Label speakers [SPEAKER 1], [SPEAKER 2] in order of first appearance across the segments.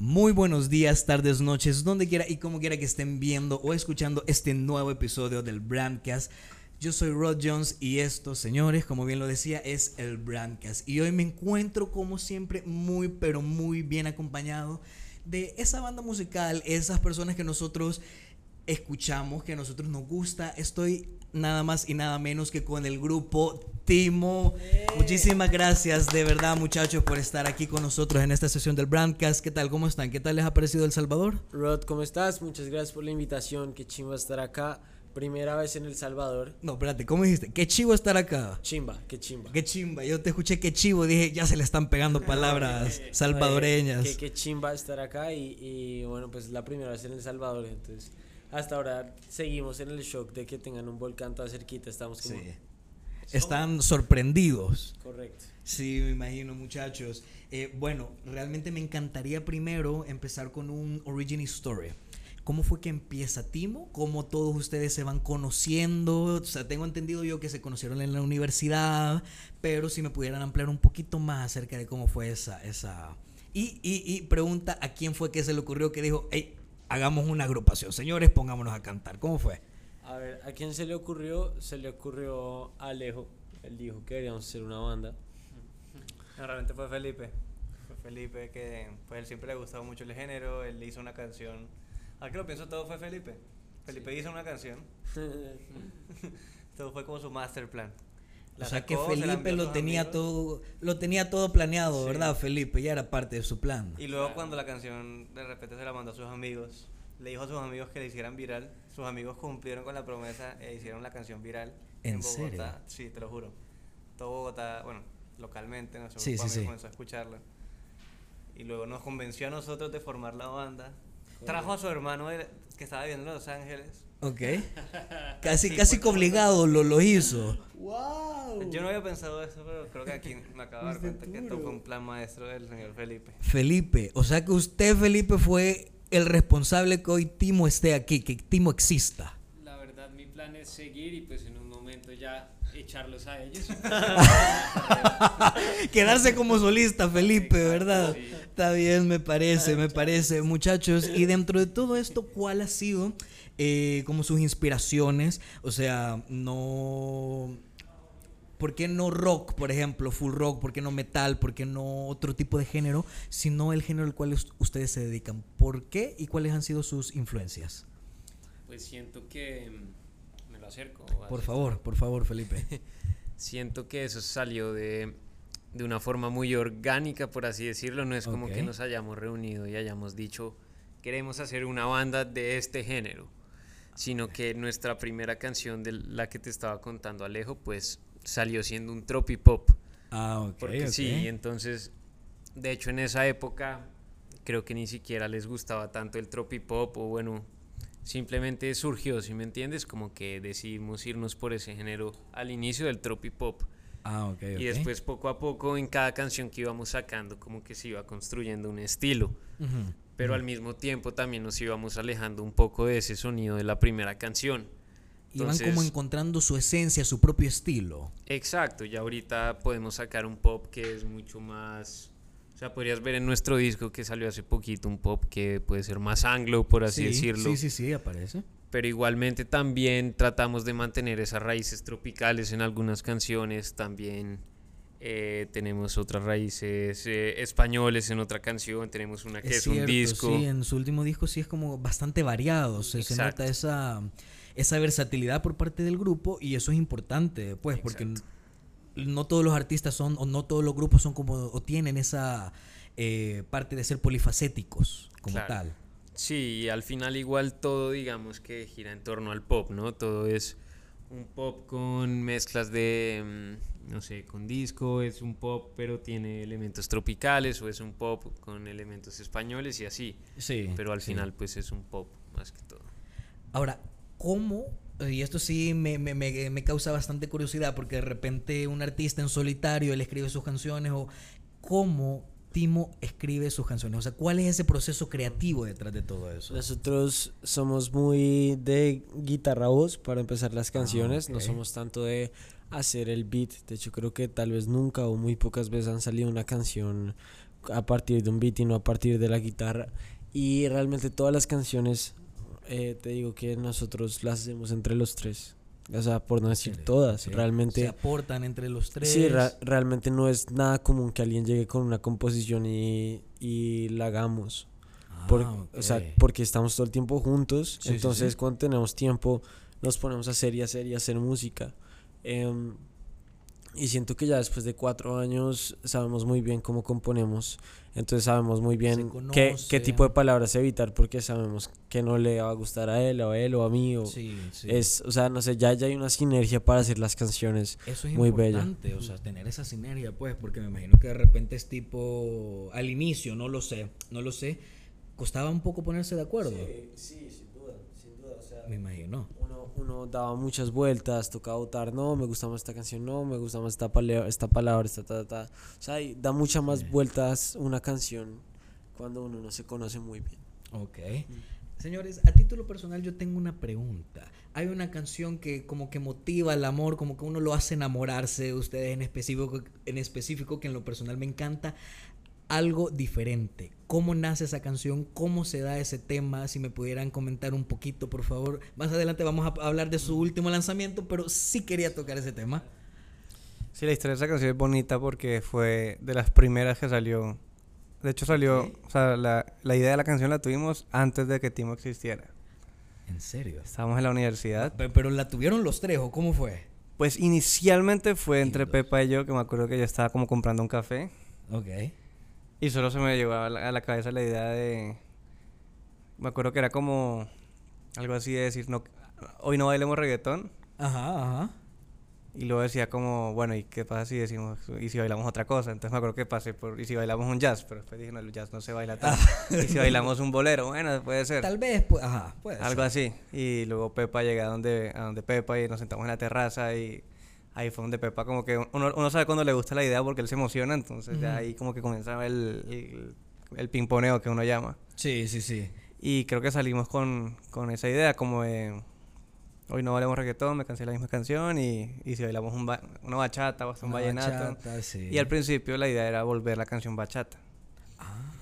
[SPEAKER 1] Muy buenos días, tardes, noches, donde quiera y como quiera que estén viendo o escuchando este nuevo episodio del Brandcast. Yo soy Rod Jones y esto, señores, como bien lo decía, es el Brandcast. Y hoy me encuentro, como siempre, muy, pero muy bien acompañado de esa banda musical, esas personas que nosotros escuchamos, que a nosotros nos gusta. Estoy nada más y nada menos que con el grupo Timo. Muchísimas gracias de verdad muchachos por estar aquí con nosotros en esta sesión del Brandcast. ¿Qué tal? ¿Cómo están? ¿Qué tal les ha parecido El Salvador?
[SPEAKER 2] Rod, ¿cómo estás? Muchas gracias por la invitación. Qué chimba estar acá. Primera vez en El Salvador.
[SPEAKER 1] No, espérate, ¿cómo dijiste? Qué chivo estar acá.
[SPEAKER 2] Chimba, qué chimba.
[SPEAKER 1] Qué chimba. Yo te escuché qué chivo. Dije, ya se le están pegando palabras salvadoreñas.
[SPEAKER 2] Qué, qué chimba estar acá y, y bueno, pues la primera vez en El Salvador. Entonces, hasta ahora seguimos en el shock de que tengan un volcán tan cerquita. Estamos como.
[SPEAKER 1] Sí. Están sorprendidos.
[SPEAKER 2] Correcto.
[SPEAKER 1] Sí, me imagino, muchachos. Eh, bueno, realmente me encantaría primero empezar con un origin story. ¿Cómo fue que empieza Timo? ¿Cómo todos ustedes se van conociendo? O sea, tengo entendido yo que se conocieron en la universidad, pero si me pudieran ampliar un poquito más acerca de cómo fue esa... esa... Y, y, y pregunta a quién fue que se le ocurrió que dijo, hey, hagamos una agrupación, señores, pongámonos a cantar. ¿Cómo fue?
[SPEAKER 2] A ver, ¿a quién se le ocurrió? Se le ocurrió a Alejo. Él dijo que queríamos hacer una banda.
[SPEAKER 3] No, realmente fue Felipe. Fue Felipe que pues él siempre le gustaba mucho el género, él hizo una canción. Ahora que lo pienso todo fue Felipe. Felipe hizo una canción. todo fue como su master plan.
[SPEAKER 1] La o sea que Felipe lo tenía amigos. todo lo tenía todo planeado, sí. ¿verdad? Felipe ya era parte de su plan.
[SPEAKER 3] Y luego cuando la canción de repente se la mandó a sus amigos, le dijo a sus amigos que le hicieran viral. Sus amigos cumplieron con la promesa e hicieron la canción viral
[SPEAKER 1] en,
[SPEAKER 3] en Bogotá.
[SPEAKER 1] Serio?
[SPEAKER 3] Sí, te lo juro. Todo Bogotá, bueno, localmente, nuestro
[SPEAKER 1] sí,
[SPEAKER 3] grupo
[SPEAKER 1] sí, sí.
[SPEAKER 3] comenzó a escucharla. Y luego nos convenció a nosotros de formar la banda. Trajo a su hermano que estaba viviendo en Los Ángeles.
[SPEAKER 1] Ok. Casi, sí, casi que obligado lo, lo hizo.
[SPEAKER 2] ¡Wow!
[SPEAKER 3] Yo no había pensado eso, pero creo que aquí me acabo de dar cuenta que esto fue un plan maestro del señor Felipe.
[SPEAKER 1] Felipe, o sea que usted, Felipe, fue el responsable que hoy Timo esté aquí, que Timo exista.
[SPEAKER 4] Mi plan es seguir y pues en un momento ya echarlos a ellos.
[SPEAKER 1] Quedarse como solista, Felipe,
[SPEAKER 4] Exacto,
[SPEAKER 1] ¿verdad?
[SPEAKER 4] sí.
[SPEAKER 1] Está bien, me parece, me parece, muchachos. Y dentro de todo esto, ¿cuál ha sido eh, como sus inspiraciones? O sea, no... ¿Por qué no rock, por ejemplo, full rock? ¿Por qué no metal? ¿Por qué no otro tipo de género? Sino el género al cual ustedes se dedican. ¿Por qué y cuáles han sido sus influencias?
[SPEAKER 4] Pues siento que... Me lo acerco.
[SPEAKER 1] Por favor, por favor, Felipe.
[SPEAKER 4] siento que eso salió de, de, una forma muy orgánica, por así decirlo. No es como que nos hayamos reunido y hayamos dicho, queremos hacer una banda de este género. Sino que nuestra primera canción de la que te estaba contando Alejo, pues salió siendo un tropipop.
[SPEAKER 1] Ah, ok.
[SPEAKER 4] Porque
[SPEAKER 1] ok.
[SPEAKER 4] sí, entonces, de hecho en esa época creo que ni siquiera les gustaba tanto el tropipop o bueno, simplemente surgió, si me entiendes, como que decidimos irnos por ese género al inicio del tropipop.
[SPEAKER 1] Ah, ok, ok.
[SPEAKER 4] Y después poco a poco en cada canción que íbamos sacando como que se iba construyendo un estilo. Pero al mismo tiempo también nos íbamos alejando un poco de ese sonido de la primera canción.
[SPEAKER 1] Y van como
[SPEAKER 4] Entonces-
[SPEAKER 1] encontrando su esencia, su propio estilo.
[SPEAKER 4] Exacto, y ahorita podemos sacar un pop que es mucho más... O sea, podrías ver en nuestro disco que salió hace poquito un pop que puede ser más anglo, por así
[SPEAKER 1] sí,
[SPEAKER 4] decirlo.
[SPEAKER 1] Sí, sí, sí, aparece.
[SPEAKER 4] Pero igualmente también tratamos de mantener esas raíces tropicales en algunas canciones. También eh, tenemos otras raíces eh, españoles en otra canción. Tenemos una que es, un
[SPEAKER 1] cierto,
[SPEAKER 4] disco.
[SPEAKER 1] Sí, en su último disco sí es como bastante variado. Se, se
[SPEAKER 4] Exacto.
[SPEAKER 1] nota esa, esa versatilidad por parte del grupo y eso es importante, pues, porque n- no todos los artistas son, o no todos los grupos son como, o tienen esa eh, parte de ser polifacéticos como
[SPEAKER 4] Claro.
[SPEAKER 1] tal.
[SPEAKER 4] Sí, y al final igual todo digamos que gira en torno al pop, ¿no? Todo es un pop con mezclas de, mm, no sé, con disco, es un pop pero tiene elementos tropicales o es un pop con elementos españoles y así.
[SPEAKER 1] Sí.
[SPEAKER 4] Pero al
[SPEAKER 1] sí.
[SPEAKER 4] final pues es un pop más que todo.
[SPEAKER 1] Ahora, ¿cómo? Y esto sí me, me, me, me causa bastante curiosidad porque de repente un artista en solitario, él escribe sus canciones o cómo Timo escribe sus canciones. O sea, ¿cuál es ese proceso creativo detrás de todo eso?
[SPEAKER 2] Nosotros somos muy de guitarra voz para empezar las canciones, no
[SPEAKER 1] ok.
[SPEAKER 2] somos tanto de hacer el beat. De hecho, creo que tal vez nunca o muy pocas veces han salido una canción a partir de un beat y no a partir de la guitarra. Y realmente todas las canciones, eh, te digo que nosotros las hacemos entre los tres. O sea, por no decir
[SPEAKER 1] Chévere,
[SPEAKER 2] todas,
[SPEAKER 1] sí.
[SPEAKER 2] realmente...
[SPEAKER 1] Se aportan entre los tres.
[SPEAKER 2] Sí, realmente no es nada común que alguien llegue con una composición y, y la hagamos. Por-
[SPEAKER 1] Ah,
[SPEAKER 2] O sea, porque estamos todo el tiempo juntos.
[SPEAKER 1] Sí, sí,
[SPEAKER 2] entonces,
[SPEAKER 1] sí.
[SPEAKER 2] cuando tenemos tiempo, nos ponemos a hacer y hacer y hacer música. Em, y siento que ya después de cuatro años sabemos muy bien cómo componemos. Entonces sabemos muy bien qué, qué tipo de palabras evitar porque sabemos que no le va a gustar a él o a él o a mí. O
[SPEAKER 1] Sí, sí.
[SPEAKER 2] es, o sea, no sé, ya, ya hay una sinergia para hacer las canciones.
[SPEAKER 1] Eso es
[SPEAKER 2] muy bella.
[SPEAKER 1] importante, o sea, tener esa sinergia, pues, porque me imagino que de repente es tipo, al inicio, no lo sé, no lo sé, costaba un poco ponerse de acuerdo.
[SPEAKER 2] sí, sin duda, sin duda. O sea,
[SPEAKER 1] Me imagino.
[SPEAKER 2] Uno, daba muchas vueltas, tocaba votar, no, me gusta más esta canción, no, me gusta más esta, palea- esta palabra, esta, ta, ta, ta. O sea, da muchas más vueltas una canción cuando uno no se conoce muy bien.
[SPEAKER 1] Ok. Señores, a título personal yo tengo una pregunta. Hay una canción que como que motiva el amor, como que uno lo hace enamorarse de ustedes en específico, en específico que en lo personal me encanta. Algo diferente. ¿Cómo nace esa canción? ¿Cómo se da ese tema? Si me pudieran comentar un poquito, por favor. Más adelante vamos a hablar de su último lanzamiento, pero sí quería tocar ese tema.
[SPEAKER 3] Sí, la historia de esa canción es bonita porque fue de las primeras que salió. De hecho, salió. O sea, la, la idea de la canción la tuvimos antes de que Timo existiera.
[SPEAKER 1] ¿En serio?
[SPEAKER 3] Estábamos en la universidad.
[SPEAKER 1] Pe- Pero la tuvieron los tres, ¿o cómo fue?
[SPEAKER 3] Pues inicialmente fue entre. Pepa y yo, que me acuerdo que yo estaba como comprando un café.
[SPEAKER 1] Ok.
[SPEAKER 3] Y solo se me llegó a la, a la cabeza la idea de. Me acuerdo que era como. Algo así de decir, no, hoy no bailemos reggaetón.
[SPEAKER 1] Ajá, ajá.
[SPEAKER 3] Y luego decía como, bueno, ¿y qué pasa si decimos, y si bailamos otra cosa? Entonces me acuerdo que pasé por, y si bailamos un jazz, pero después dije, no, el jazz no se baila tanto. y si bailamos un bolero, bueno, puede ser.
[SPEAKER 1] Tal vez, pues, ajá, puede
[SPEAKER 3] Algo
[SPEAKER 1] ser.
[SPEAKER 3] así. Y luego Pepa llega a donde, a donde Pepa y nos sentamos en la terraza y ahí fue donde Pepa como que uno, uno sabe cuando le gusta la idea porque él se emociona, entonces
[SPEAKER 1] Ujú.
[SPEAKER 3] ahí como que comenzaba el, el, el pimponeo que uno llama.
[SPEAKER 1] Sí, sí, sí.
[SPEAKER 3] Y creo que salimos con, con esa idea como de, hoy no bailamos reggaetón, me cansé de la misma canción y, y si bailamos un ba- una bachata o hasta un vallenato.
[SPEAKER 1] bachata, sí.
[SPEAKER 3] Y al principio la idea era volver la canción bachata.
[SPEAKER 1] Ah, ¿en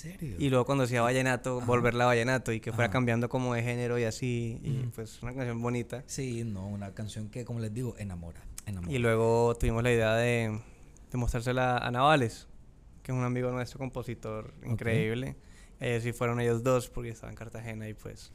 [SPEAKER 1] serio?
[SPEAKER 3] Y luego cuando decía vallenato,
[SPEAKER 1] Ajá.
[SPEAKER 3] volverla a vallenato y que fuera
[SPEAKER 1] Ajá.
[SPEAKER 3] cambiando como de género y así. Y
[SPEAKER 1] Ujú.
[SPEAKER 3] pues una canción bonita.
[SPEAKER 1] Sí, no, una canción que, como les digo, enamora. enamora.
[SPEAKER 3] Y luego tuvimos la idea de, de mostrársela a Navales, que es un amigo nuestro, compositor increíble. Ellos sí fueron ellos dos porque estaba en Cartagena y pues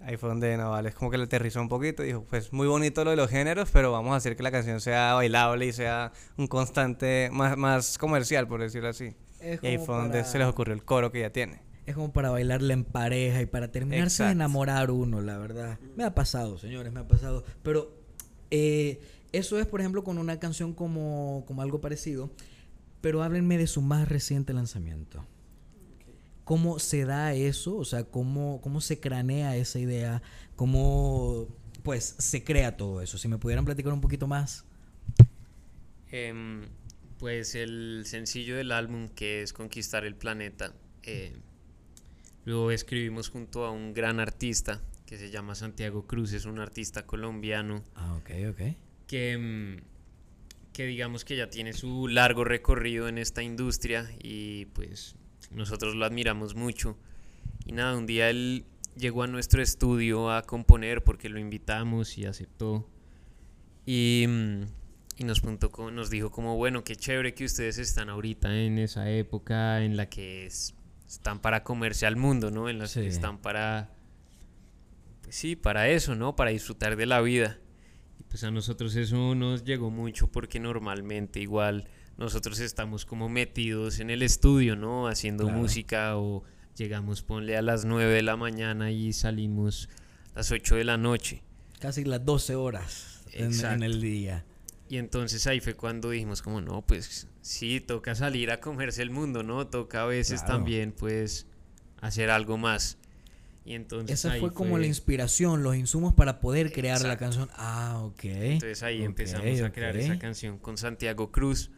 [SPEAKER 3] ahí fue donde Navales como que le aterrizó un poquito y dijo, pues muy bonito lo de los géneros, pero vamos a hacer que la canción sea bailable y sea un constante más, más comercial, por decirlo así.
[SPEAKER 1] Es
[SPEAKER 3] Y ahí fue donde se les ocurrió el coro que ya tiene.
[SPEAKER 1] Es como para bailarla en pareja y para terminarse de enamorar uno, la verdad. Me ha pasado, señores, me ha pasado. Pero eh, eso es, por ejemplo, con una canción como, como algo parecido. Pero háblenme de su más reciente lanzamiento. ¿Cómo se da eso? O sea, ¿cómo, cómo se cranea esa idea? ¿Cómo pues se crea todo eso? Si me pudieran platicar un poquito más.
[SPEAKER 4] Em, pues el sencillo del álbum que es Conquistar el Planeta, eh, lo escribimos junto a un gran artista que se llama Santiago Cruz, es un artista colombiano
[SPEAKER 1] Ah, ok, ok.
[SPEAKER 4] que, mm, que digamos que ya tiene su largo recorrido en esta industria y pues nosotros lo admiramos mucho. Y nada, un día él llegó a nuestro estudio a componer porque lo invitamos y aceptó. Y, mm, y nos, co- nos dijo como, bueno, qué chévere que ustedes están ahorita en esa época en la que es- están para comerse al mundo, ¿no? En la
[SPEAKER 1] Sí.
[SPEAKER 4] que están para... Pues sí, para eso, ¿no? Para disfrutar de la vida. Y pues a nosotros eso nos llegó mucho porque normalmente igual nosotros estamos como metidos en el estudio, ¿no? Haciendo
[SPEAKER 1] Claro.
[SPEAKER 4] música o llegamos, ponle a las 9 de la mañana y salimos a las 8 de la noche.
[SPEAKER 1] Casi las 12 horas en, en el día.
[SPEAKER 4] Y entonces ahí fue cuando dijimos como no, pues sí, toca salir a comerse el mundo, ¿no? Toca a veces
[SPEAKER 1] Claro.
[SPEAKER 4] también pues hacer algo más. Y entonces
[SPEAKER 1] Esa
[SPEAKER 4] ahí
[SPEAKER 1] fue como la inspiración, los insumos para poder crear la
[SPEAKER 4] Exacto.
[SPEAKER 1] canción. Ah, ok.
[SPEAKER 4] Entonces ahí
[SPEAKER 1] Ok,
[SPEAKER 4] empezamos a crear
[SPEAKER 1] ok.
[SPEAKER 4] esa canción con Santiago Cruz.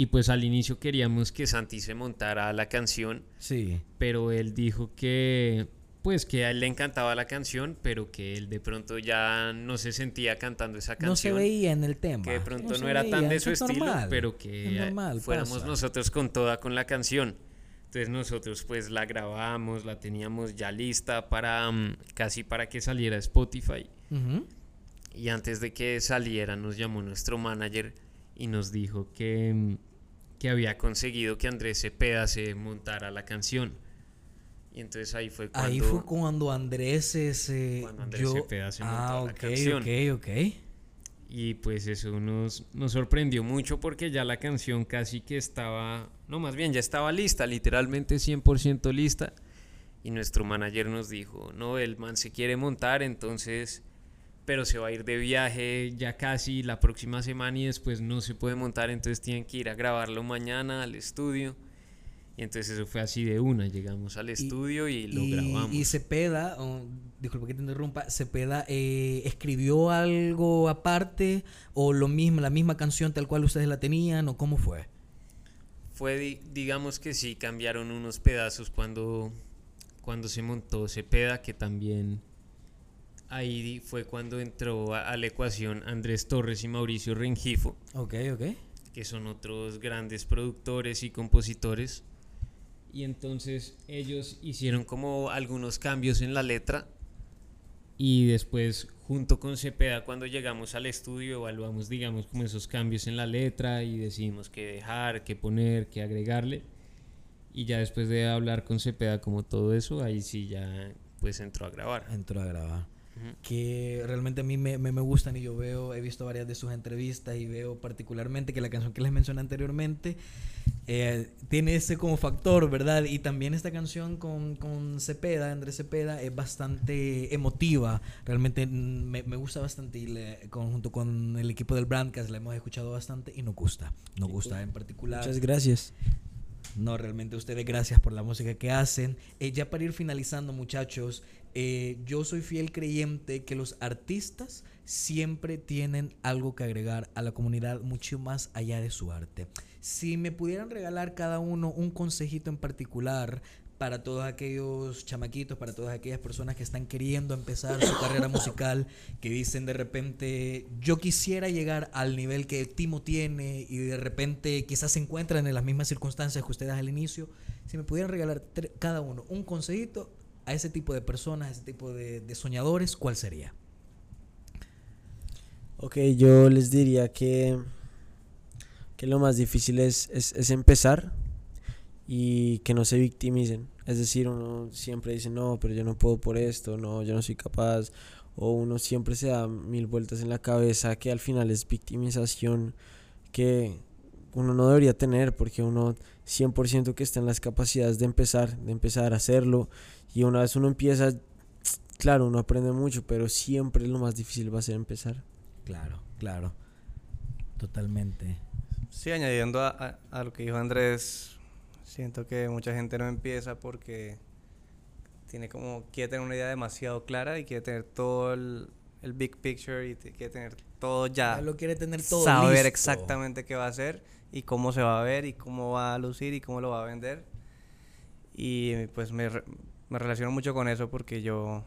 [SPEAKER 4] Y pues al inicio queríamos que Santi se montara a la canción,
[SPEAKER 1] Sí.
[SPEAKER 4] pero él dijo que pues que a él le encantaba la canción, pero que él de pronto ya no se sentía cantando esa canción.
[SPEAKER 1] No se veía en el tema.
[SPEAKER 4] Que de pronto no, era tan de su
[SPEAKER 1] es
[SPEAKER 4] estilo,
[SPEAKER 1] normal,
[SPEAKER 4] pero que
[SPEAKER 1] normal,
[SPEAKER 4] fuéramos
[SPEAKER 1] pasa.
[SPEAKER 4] nosotros con toda con la canción. Entonces nosotros pues la grabamos, la teníamos ya lista para mm, casi para que saliera Spotify.
[SPEAKER 1] Ujú.
[SPEAKER 4] Y antes de que saliera nos llamó nuestro manager y nos dijo que, mm, que había conseguido que Andrés Cepeda se montara la canción. Y entonces ahí fue cuando...
[SPEAKER 1] Ahí fue cuando Andrés se... se-
[SPEAKER 4] Cuando Andrés
[SPEAKER 1] yo-
[SPEAKER 4] Cepeda se montó
[SPEAKER 1] ah,
[SPEAKER 4] la canción.
[SPEAKER 1] ok, ok.
[SPEAKER 4] Y pues eso nos, nos sorprendió mucho porque ya la canción casi que estaba, no más bien ya estaba lista, literalmente 100% lista. Y nuestro manager nos dijo, no, el man se quiere montar, entonces, pero se va a ir de viaje ya casi la próxima semana y después no se puede montar, entonces tienen que ir a grabarlo mañana al estudio. Y entonces eso fue así de una, llegamos al estudio y, lo
[SPEAKER 1] y,
[SPEAKER 4] grabamos.
[SPEAKER 1] Y Cepeda, oh, disculpa que te interrumpa, Cepeda eh, escribió algo aparte o lo mismo, la misma canción tal cual ustedes la tenían o cómo fue.
[SPEAKER 4] Fue, di- digamos que sí, cambiaron unos pedazos cuando, cuando se montó Cepeda, que también ahí fue cuando entró a, a la ecuación Andrés Torres y Mauricio Rengifo,
[SPEAKER 1] Ok, ok.
[SPEAKER 4] que son otros grandes productores y compositores. Y entonces ellos hicieron como algunos cambios en la letra. Y después, junto con Cepeda, cuando llegamos al estudio, evaluamos, digamos, como esos cambios en la letra y decidimos qué dejar, qué poner, qué agregarle. Y ya después de hablar con Cepeda como todo eso, ahí sí ya pues entró a grabar.
[SPEAKER 1] Entró a grabar. Que realmente a mí me, me, me gustan y yo veo, he visto varias de sus entrevistas y veo particularmente que la canción que les mencioné anteriormente eh, tiene ese como factor, ¿verdad? Y también esta canción con, con Cepeda, Andrés Cepeda, es bastante emotiva. Realmente me, me gusta bastante y le- con- junto con el equipo del Brandcast la hemos escuchado bastante y nos gusta. Nos gusta en particular.
[SPEAKER 2] Muchas gracias.
[SPEAKER 1] No, realmente ustedes gracias por la música que hacen. Eh, ya para ir finalizando, muchachos, eh, yo soy fiel creyente que los artistas siempre tienen algo que agregar a la comunidad mucho más allá de su arte. Si me pudieran regalar cada uno un consejito en particular para todos aquellos chamaquitos, para todas aquellas personas que están queriendo empezar su carrera musical, que dicen de repente, yo quisiera llegar al nivel que Timo tiene y de repente quizás se encuentran en las mismas circunstancias que ustedes al inicio, si me pudieran regalar cada uno un consejito a ese tipo de personas, a ese tipo de, soñadores, ¿cuál sería?
[SPEAKER 2] Ok, yo les diría que, que lo más difícil es, es, es empezar y que no se victimicen. Es decir, uno siempre dice, no, pero yo no puedo por esto, no, yo no soy capaz. O uno siempre se da mil vueltas en la cabeza que al final es victimización que uno no debería tener porque uno 100% que está en las capacidades de empezar, de empezar a hacerlo. Y una vez uno empieza, claro, uno aprende mucho, pero siempre lo más difícil va a ser empezar.
[SPEAKER 1] Claro, claro. Totalmente.
[SPEAKER 3] Sí, añadiendo a, a- a lo que dijo Andrés, siento que mucha gente no empieza porque tiene como, quiere tener una idea demasiado clara y quiere tener todo el, el big picture y te- quiere tener todo ya.
[SPEAKER 1] Ya lo quiere tener todo
[SPEAKER 3] saber
[SPEAKER 1] listo.
[SPEAKER 3] exactamente qué va a hacer y cómo se va a ver y cómo va a lucir y cómo lo va a vender. Y pues me, re- me relaciono mucho con eso porque yo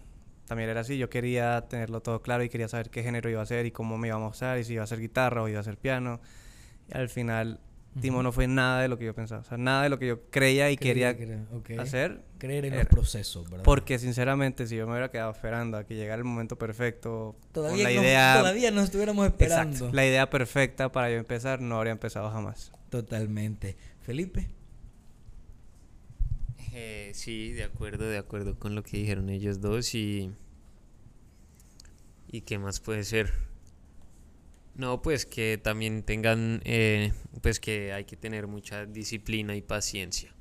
[SPEAKER 3] también era así, yo quería tenerlo todo claro y quería saber qué género iba a ser y cómo me iba a mostrar y si iba a ser guitarra o iba a ser piano. Y al final Timo no fue nada de lo que yo pensaba, o sea, nada de lo que yo creía y
[SPEAKER 1] Creía
[SPEAKER 3] quería hacer.
[SPEAKER 1] Creer en
[SPEAKER 3] era-
[SPEAKER 1] los procesos, ¿verdad?
[SPEAKER 3] Porque sinceramente si yo me hubiera quedado esperando a que llegara el momento perfecto,
[SPEAKER 1] todavía,
[SPEAKER 3] con la
[SPEAKER 1] no-
[SPEAKER 3] idea
[SPEAKER 1] todavía no estuviéramos esperando.
[SPEAKER 3] Exacto. La idea perfecta para yo empezar no habría empezado jamás.
[SPEAKER 1] Totalmente. Felipe.
[SPEAKER 4] Eh, sí, de acuerdo, de acuerdo con lo que dijeron ellos dos y... ¿Y qué más puede ser? No, pues que también tengan, eh, pues que hay que tener mucha disciplina y paciencia,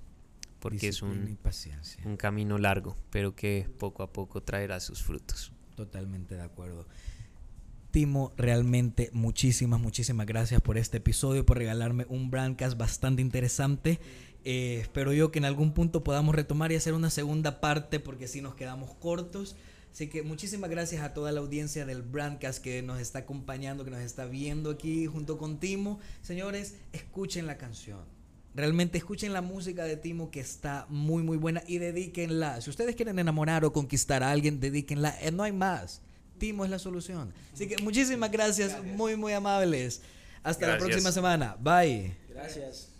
[SPEAKER 4] porque
[SPEAKER 1] Disciplina
[SPEAKER 4] es
[SPEAKER 1] y
[SPEAKER 4] un,
[SPEAKER 1] paciencia.
[SPEAKER 4] un camino largo, pero que poco a poco traerá sus frutos.
[SPEAKER 1] Totalmente de acuerdo. Timo, realmente muchísimas, muchísimas gracias por este episodio, por regalarme un brandcast bastante interesante. Eh, espero yo que en algún punto podamos retomar y hacer una segunda parte porque si nos quedamos cortos. Así que muchísimas gracias a toda la audiencia del Brandcast que nos está acompañando, que nos está viendo aquí junto con Timo. Señores, escuchen la canción. Realmente escuchen la música de Timo que está muy muy buena y dedíquenla. Si ustedes quieren enamorar o conquistar a alguien, dedíquenla. Eh, no hay más. Timo es la solución. Así que muchísimas gracias, muy muy amables. Hasta la próxima semana. Bye.
[SPEAKER 2] Gracias.